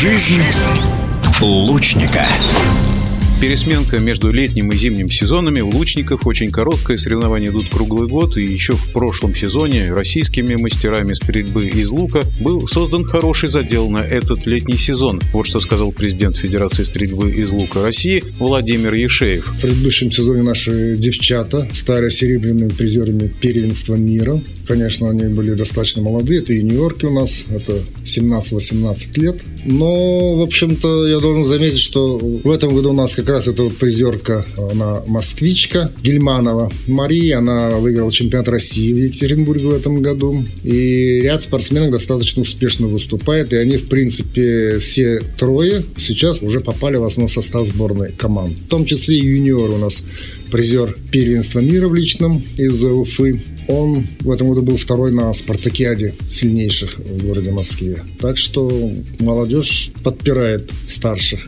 Жизнь лучника. Пересменка между летним и зимним сезонами у лучников очень короткое, соревнования идут круглый год, и еще в прошлом сезоне российскими мастерами стрельбы из лука был создан хороший задел на этот летний сезон. Вот что сказал президент Федерации стрельбы из лука России Владимир Ешеев. В предыдущем сезоне наши девчата стали серебряными призерами первенства мира. Конечно, они были достаточно молодые, это юниорки у нас, это 17-18 лет. Но, в общем-то, я должен заметить, что в этом году у нас как раз эта вот призерка, она москвичка Гельманова. Мария, она выиграла чемпионат России в Екатеринбурге в этом году. И ряд спортсменов достаточно успешно выступает. И они, в принципе, все трое сейчас уже попали в основной состав сборной команд. В том числе и юниор у нас призер первенства мира в личном из Уфы. Он в этом году был второй на спартакиаде сильнейших в городе Москве. Так что молодежь подпирает старших.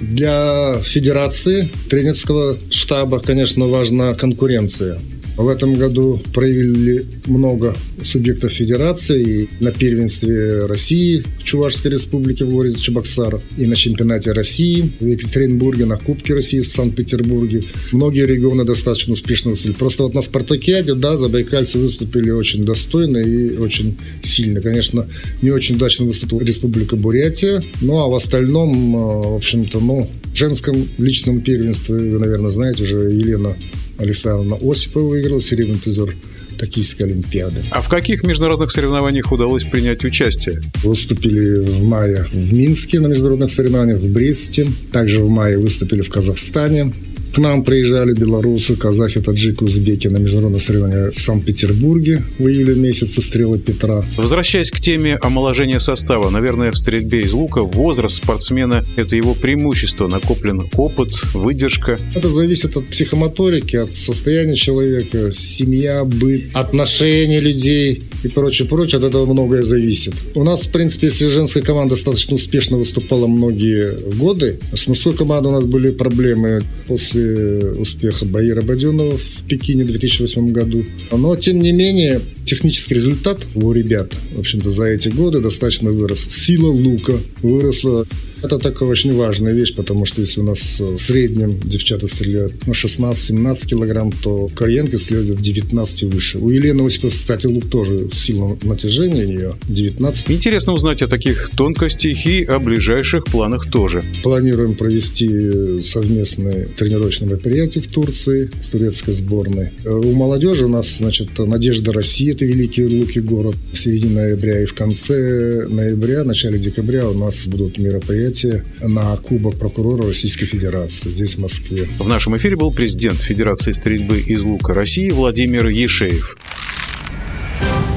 Для федерации тренерского штаба, конечно, важна конкуренция. В этом году проявили много субъектов федерации и на первенстве России в Чувашской республике в городе Чебоксар, и на чемпионате России в Екатеринбурге, на Кубке России в Санкт-Петербурге. Многие регионы достаточно успешно выступили. Просто вот на Спартакиаде, да, забайкальцы выступили очень достойно и очень сильно. Конечно, не очень удачно выступила Республика Бурятия, ну а в остальном, э, в общем-то, ну, в женском личном первенстве, вы, наверное, знаете уже, Елена Александровна Осипова выиграла серебряный призер Токийской Олимпиады. А в каких международных соревнованиях удалось принять участие? Выступили в мае в Минске на международных соревнованиях, в Бресте. Также в мае выступили в Казахстане. К нам приезжали белорусы, казахи, таджики, узбеки на международное соревнование в Санкт-Петербурге в июле месяце «Стрелы Петра». Возвращаясь к теме омоложения состава, наверное, в стрельбе из лука возраст спортсмена – это его преимущество, накоплен опыт, выдержка. Это зависит от психомоторики, от состояния человека, семья, быт, отношения людей и прочее, прочее. От этого многое зависит. У нас, в принципе, если женская команда достаточно успешно выступала многие годы, с мужской командой у нас были проблемы после успеха Баира Баденова в Пекине в 2008 году. Но, тем не менее, технический результат у ребят, в общем-то, за эти годы достаточно вырос. Сила лука выросла. Это такая очень важная вещь, потому что если у нас в среднем девчата стреляют на 16-17 килограмм, то Корьенко стреляет в 19 и выше. У Елены Осипов, кстати, лук тоже сильно натяжение у нее 19. Интересно узнать о таких тонкостях и о ближайших планах тоже. Планируем провести совместное тренировочное мероприятие в Турции с турецкой сборной. У молодежи у нас, значит, Надежда России это Великий Луки город. В середине ноября и в конце ноября, начале декабря у нас будут мероприятия на Кубок прокурора Российской Федерации здесь, в Москве. В нашем эфире был президент Федерации стрельбы из лука России Владимир Ешеев.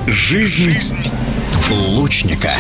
Жизнь лучника.